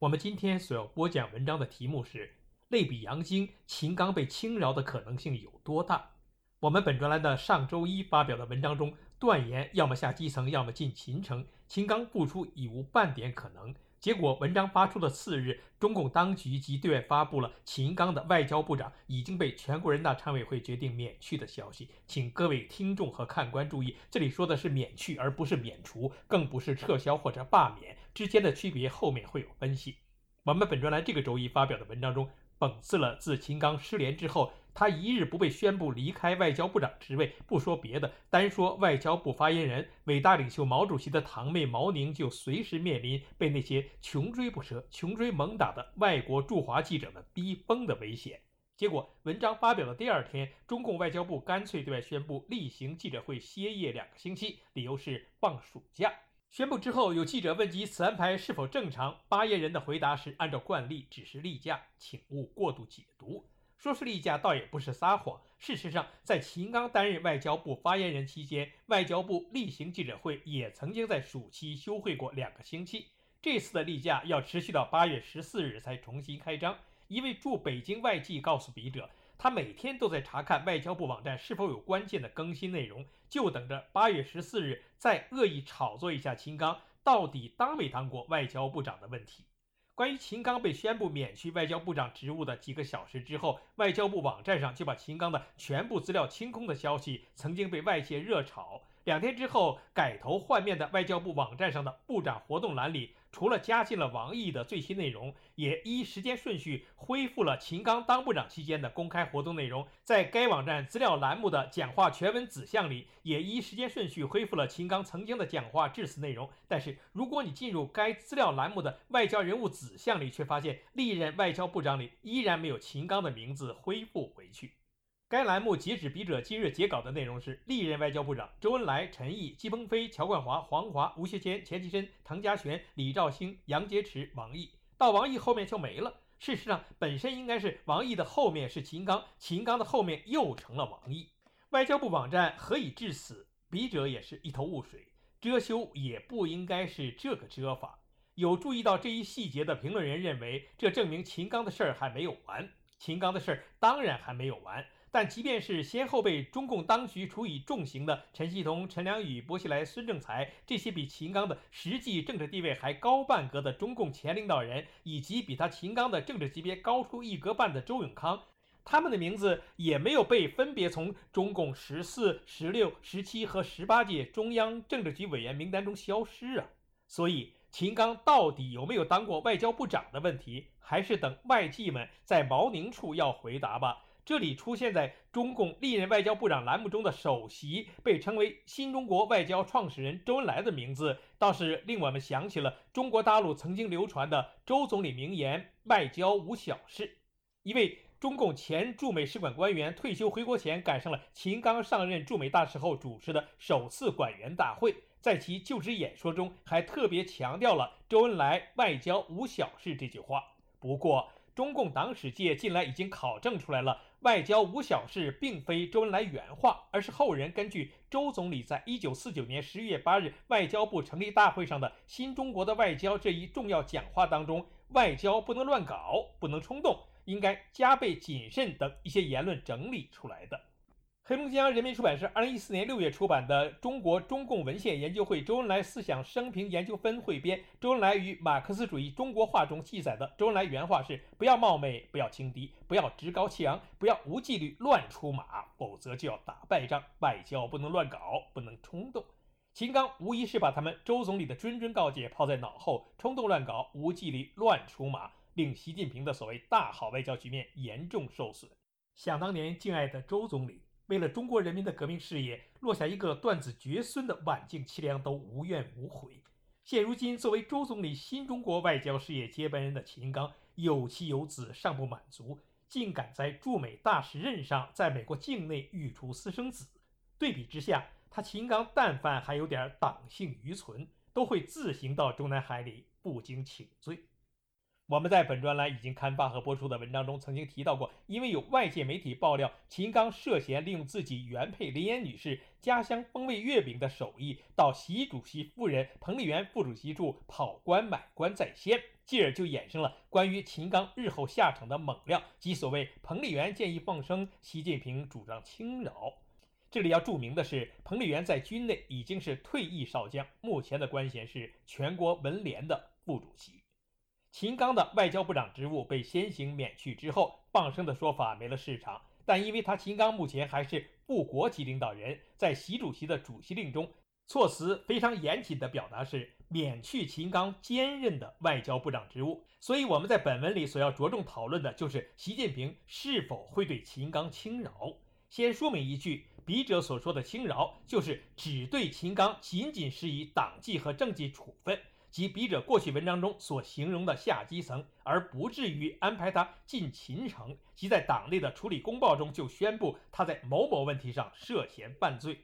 我们今天所要播讲文章的题目是“类比杨经，秦刚被轻饶的可能性有多大？”我们本专栏的上周一发表的文章中断言，要么下基层，要么进秦城，秦刚不出已无半点可能。结果，文章发出的次日，中共当局即对外发布了秦刚的外交部长已经被全国人大常委会决定免去的消息。请各位听众和看官注意，这里说的是免去，而不是免除，更不是撤销或者罢免。之间的区别后面会有分析。我们本专栏这个周一发表的文章中，讽刺了自秦刚失联之后，他一日不被宣布离开外交部长职位，不说别的，单说外交部发言人、伟大领袖毛主席的堂妹毛宁，就随时面临被那些穷追不舍、穷追猛打的外国驻华记者们逼疯的危险。结果，文章发表的第二天，中共外交部干脆对外宣布例行记者会歇业两个星期，理由是放暑假。宣布之后，有记者问及此安排是否正常，发言人的回答是按照惯例，只是例假，请勿过度解读。说是例假，倒也不是撒谎。事实上，在秦刚担任外交部发言人期间，外交部例行记者会也曾经在暑期休会过两个星期。这次的例假要持续到八月十四日才重新开张。一位驻北京外记告诉笔者。他每天都在查看外交部网站是否有关键的更新内容，就等着八月十四日再恶意炒作一下秦刚到底当没当过外交部长的问题。关于秦刚被宣布免去外交部长职务的几个小时之后，外交部网站上就把秦刚的全部资料清空的消息曾经被外界热炒。两天之后，改头换面的外交部网站上的部长活动栏里。除了加进了王毅的最新内容，也依时间顺序恢复了秦刚当部长期间的公开活动内容。在该网站资料栏目的讲话全文子项里，也依时间顺序恢复了秦刚曾经的讲话致辞内容。但是，如果你进入该资料栏目的外交人物子项里，却发现历任外交部长里依然没有秦刚的名字恢复回去。该栏目截止笔者今日截稿的内容是：历任外交部长周恩来、陈毅、季鹏飞、乔冠华、黄华、吴学谦、钱其琛、唐家璇、李肇星、杨洁篪、王毅。到王毅后面就没了。事实上，本身应该是王毅的后面是秦刚，秦刚的后面又成了王毅。外交部网站何以至此？笔者也是一头雾水。遮羞也不应该是这个遮法。有注意到这一细节的评论人认为，这证明秦刚的事儿还没有完。秦刚的事儿当然还没有完。但即便是先后被中共当局处以重刑的陈锡同、陈良宇、薄熙来、孙政才这些比秦刚的实际政治地位还高半格的中共前领导人，以及比他秦刚的政治级别高出一格半的周永康，他们的名字也没有被分别从中共十四、十六、十七和十八届中央政治局委员名单中消失啊。所以，秦刚到底有没有当过外交部长的问题，还是等外记们在毛宁处要回答吧。这里出现在中共历任外交部长栏目中的首席，被称为“新中国外交创始人”周恩来的名字，倒是令我们想起了中国大陆曾经流传的周总理名言：“外交无小事。”一位中共前驻美使馆官员退休回国前，赶上了秦刚上任驻美大使后主持的首次馆员大会，在其就职演说中，还特别强调了“周恩来外交无小事”这句话。不过，中共党史界近来已经考证出来了。外交无小事，并非周恩来原话，而是后人根据周总理在一九四九年十一月八日外交部成立大会上的“新中国的外交”这一重要讲话当中，“外交不能乱搞，不能冲动，应该加倍谨慎”等一些言论整理出来的。黑龙江人民出版社二零一四年六月出版的《中国中共文献研究会周恩来思想生平研究分汇编》，周恩来与马克思主义中国化中记载的周恩来原话是：不要冒昧，不要轻敌，不要趾高气扬，不要无纪律乱出马，否则就要打败仗。外交不能乱搞，不能冲动。秦刚无疑是把他们周总理的谆谆告诫抛在脑后，冲动乱搞，无纪律乱出马，令习近平的所谓大好外交局面严重受损。想当年敬爱的周总理。为了中国人民的革命事业，落下一个断子绝孙的晚境凄凉，都无怨无悔。现如今，作为周总理新中国外交事业接班人的秦刚，有妻有子尚不满足，竟敢在驻美大使任上在美国境内育出私生子。对比之下，他秦刚但凡还有点党性余存，都会自行到中南海里不经请罪。我们在本专栏已经刊发和播出的文章中曾经提到过，因为有外界媒体爆料，秦刚涉嫌利用自己原配林妍女士家乡风味月饼的手艺，到习主席夫人彭丽媛副主席处跑官买官在先，继而就衍生了关于秦刚日后下场的猛料，即所谓彭丽媛建议放生，习近平主张轻饶。这里要注明的是，彭丽媛在军内已经是退役少将，目前的官衔是全国文联的副主席。秦刚的外交部长职务被先行免去之后，放生的说法没了市场。但因为他秦刚目前还是副国级领导人，在习主席的主席令中，措辞非常严谨的表达是免去秦刚兼任的外交部长职务。所以我们在本文里所要着重讨论的就是习近平是否会对秦刚轻饶。先说明一句，笔者所说的轻饶，就是只对秦刚仅仅施以党纪和政纪处分。及笔者过去文章中所形容的下基层，而不至于安排他进秦城，即在党内的处理公报中就宣布他在某某问题上涉嫌犯罪。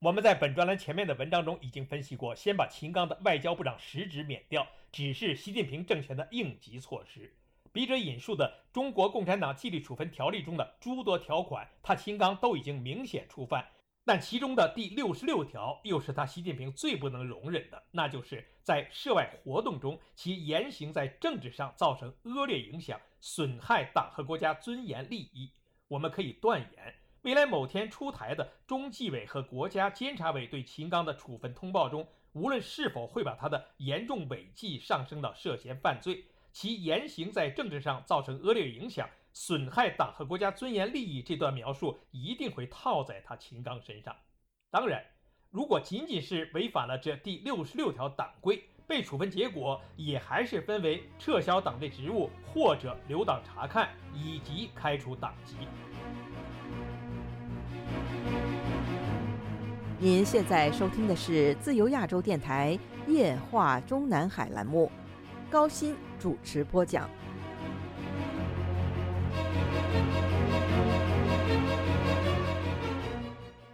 我们在本专栏前面的文章中已经分析过，先把秦刚的外交部长实职免掉，只是习近平政权的应急措施。笔者引述的《中国共产党纪律处分条例》中的诸多条款，他秦刚都已经明显触犯。但其中的第六十六条又是他习近平最不能容忍的，那就是在涉外活动中，其言行在政治上造成恶劣影响，损害党和国家尊严利益。我们可以断言，未来某天出台的中纪委和国家监察委对秦刚的处分通报中，无论是否会把他的严重违纪上升到涉嫌犯罪，其言行在政治上造成恶劣影响。损害党和国家尊严利益这段描述一定会套在他秦刚身上。当然，如果仅仅是违反了这第六十六条党规，被处分结果也还是分为撤销党内职务或者留党察看以及开除党籍。您现在收听的是自由亚洲电台夜话中南海栏目，高鑫主持播讲。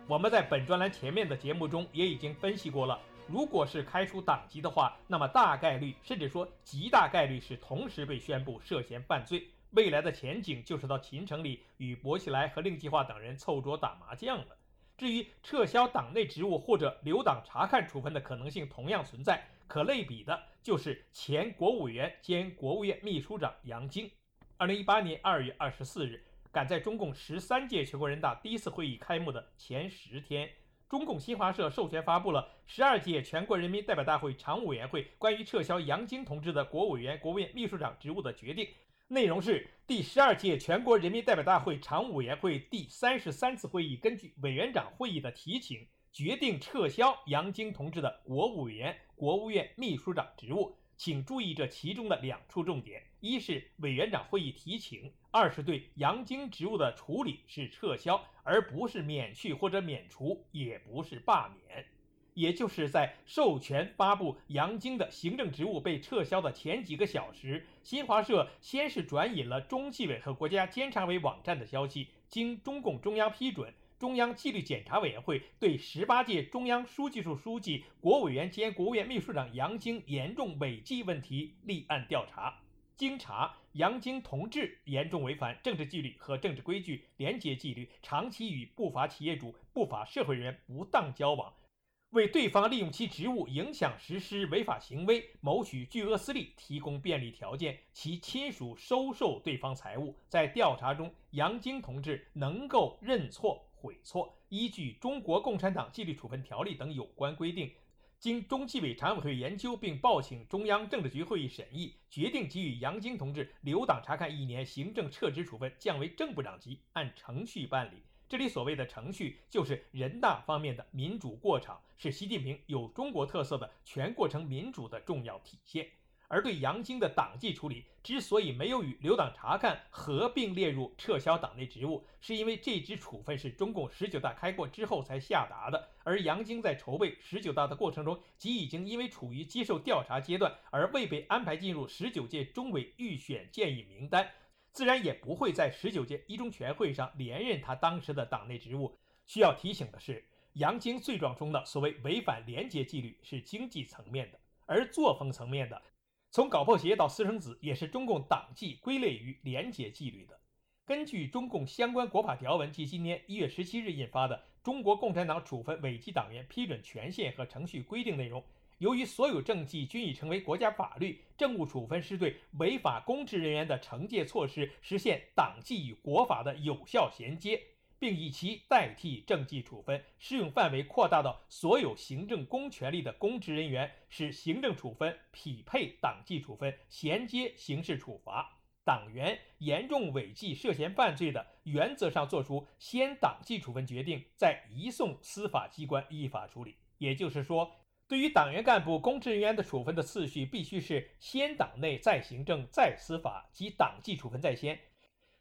我们在本专栏前面的节目中也已经分析过了，如果是开除党籍的话，那么大概率，甚至说极大概率是同时被宣布涉嫌犯罪，未来的前景就是到秦城里与薄熙来和令计划等人凑桌打麻将了。至于撤销党内职务或者留党察看处分的可能性同样存在，可类比的就是前国务委员兼国务院秘书长杨晶。二零一八年二月二十四日。赶在中共十三届全国人大第一次会议开幕的前十天，中共新华社授权发布了十二届全国人民代表大会常务委员会关于撤销杨晶同志的国务委员、国务院秘书长职务的决定。内容是：第十二届全国人民代表大会常务委员会第三十三次会议根据委员长会议的提请，决定撤销杨晶同志的国务委员、国务院秘书长职务。请注意这其中的两处重点：一是委员长会议提请；二是对杨晶职务的处理是撤销，而不是免去或者免除，也不是罢免。也就是在授权发布杨晶的行政职务被撤销的前几个小时，新华社先是转引了中纪委和国家监察委网站的消息，经中共中央批准。中央纪律检查委员会对十八届中央书记处书记、国委员兼国务院秘书长杨晶严重违纪问题立案调查。经查，杨晶同志严重违反政治纪律和政治规矩、廉洁纪律，长期与不法企业主、不法社会人不当交往，为对方利用其职务影响实施违法行为，谋取巨额私利，提供便利条件，其亲属收受对方财物。在调查中，杨晶同志能够认错。悔错，依据《中国共产党纪律处分条例》等有关规定，经中纪委常委会研究并报请中央政治局会议审议，决定给予杨晶同志留党察看一年，行政撤职处分，降为正部长级，按程序办理。这里所谓的程序，就是人大方面的民主过场，是习近平有中国特色的全过程民主的重要体现。而对杨晶的党纪处理之所以没有与留党察看合并列入撤销党内职务，是因为这支处分是中共十九大开过之后才下达的，而杨晶在筹备十九大的过程中，即已经因为处于接受调查阶段而未被安排进入十九届中委预选建议名单，自然也不会在十九届一中全会上连任他当时的党内职务。需要提醒的是，杨晶罪状中的所谓违反廉洁纪律是经济层面的，而作风层面的。从搞破鞋到私生子，也是中共党纪归类于廉洁纪律的。根据中共相关国法条文及今年一月十七日印发的《中国共产党处分违纪党员批准权限和程序规定》内容，由于所有政绩均已成为国家法律，政务处分是对违法公职人员的惩戒措施，实现党纪与国法的有效衔接。并以其代替政纪处分，适用范围扩大到所有行政公权力的公职人员，使行政处分匹配党纪处分，衔接刑事处罚。党员严重违纪涉嫌犯罪的，原则上作出先党纪处分决定，再移送司法机关依法处理。也就是说，对于党员干部、公职人员的处分的次序，必须是先党内，再行政，再司法，即党纪处分在先。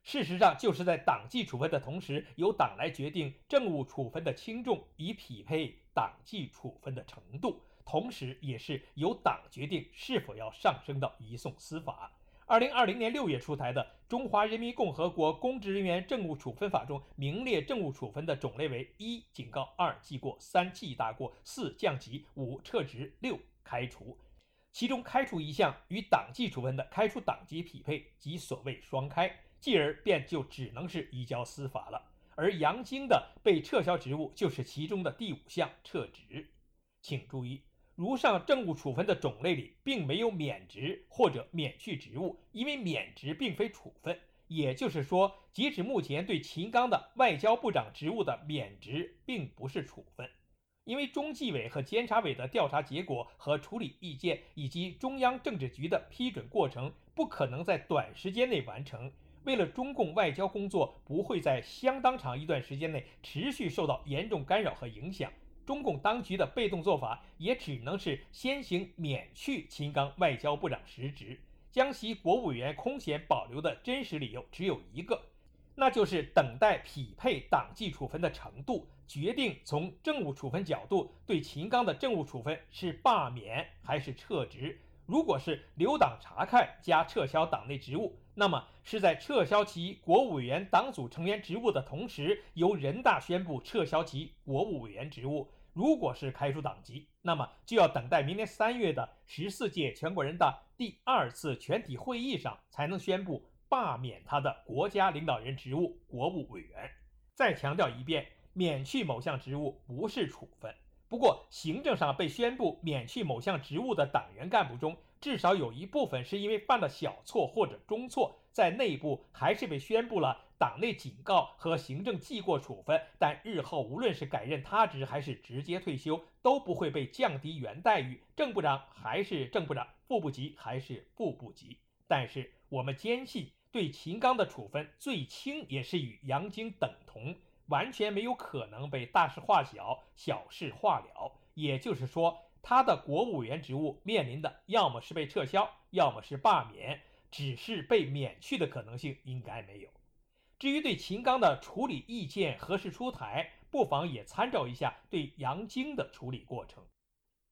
事实上，就是在党纪处分的同时，由党来决定政务处分的轻重，以匹配党纪处分的程度；同时，也是由党决定是否要上升到移送司法。二零二零年六月出台的《中华人民共和国公职人员政务处分法》中，名列政务处分的种类为一警告、二记过、三记大过、四降级、五撤职、六开除。其中，开除一项与党纪处分的开除党籍匹配，即所谓双开。继而便就只能是移交司法了，而杨晶的被撤销职务就是其中的第五项撤职。请注意，如上政务处分的种类里并没有免职或者免去职务，因为免职并非处分。也就是说，截止目前对秦刚的外交部长职务的免职并不是处分，因为中纪委和监察委的调查结果和处理意见以及中央政治局的批准过程不可能在短时间内完成。为了中共外交工作不会在相当长一段时间内持续受到严重干扰和影响，中共当局的被动做法也只能是先行免去秦刚外交部长实职，将其国务委员空闲保留的真实理由只有一个，那就是等待匹配党纪处分的程度，决定从政务处分角度对秦刚的政务处分是罢免还是撤职。如果是留党察看加撤销党内职务。那么是在撤销其国务委员党组成员职务的同时，由人大宣布撤销其国务委员职务。如果是开除党籍，那么就要等待明年三月的十四届全国人大第二次全体会议上才能宣布罢免他的国家领导人职务国务委员。再强调一遍，免去某项职务不是处分。不过，行政上被宣布免去某项职务的党员干部中，至少有一部分是因为犯了小错或者中错，在内部还是被宣布了党内警告和行政记过处分，但日后无论是改任他职还是直接退休，都不会被降低原待遇，正部长还是正部长，副部级还是副部级。但是我们坚信，对秦刚的处分最轻也是与杨晶等同，完全没有可能被大事化小、小事化了。也就是说。他的国务委员职务面临的要么是被撤销，要么是罢免，只是被免去的可能性应该没有。至于对秦刚的处理意见何时出台，不妨也参照一下对杨晶的处理过程。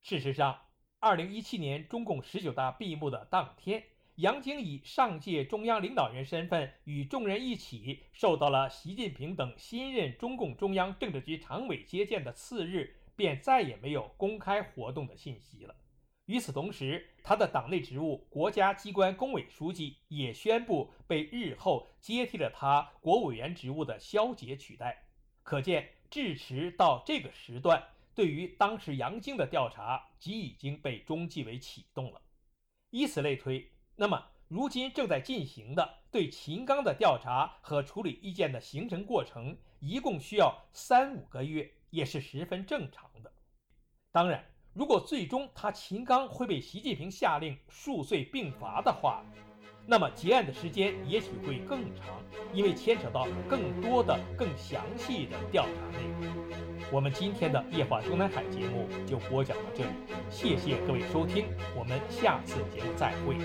事实上，二零一七年中共十九大闭幕的当天，杨晶以上届中央领导人身份与众人一起受到了习近平等新任中共中央政治局常委接见的次日。便再也没有公开活动的信息了。与此同时，他的党内职务国家机关工委书记也宣布被日后接替了他国务委员职务的肖捷取代。可见，至迟到这个时段，对于当时杨晶的调查即已经被中纪委启动了。以此类推，那么如今正在进行的对秦刚的调查和处理意见的形成过程，一共需要三五个月。也是十分正常的。当然，如果最终他秦刚会被习近平下令数罪并罚的话，那么结案的时间也许会更长，因为牵扯到更多的、更详细的调查内容。我们今天的夜话中南海节目就播讲到这里，谢谢各位收听，我们下次节目再会。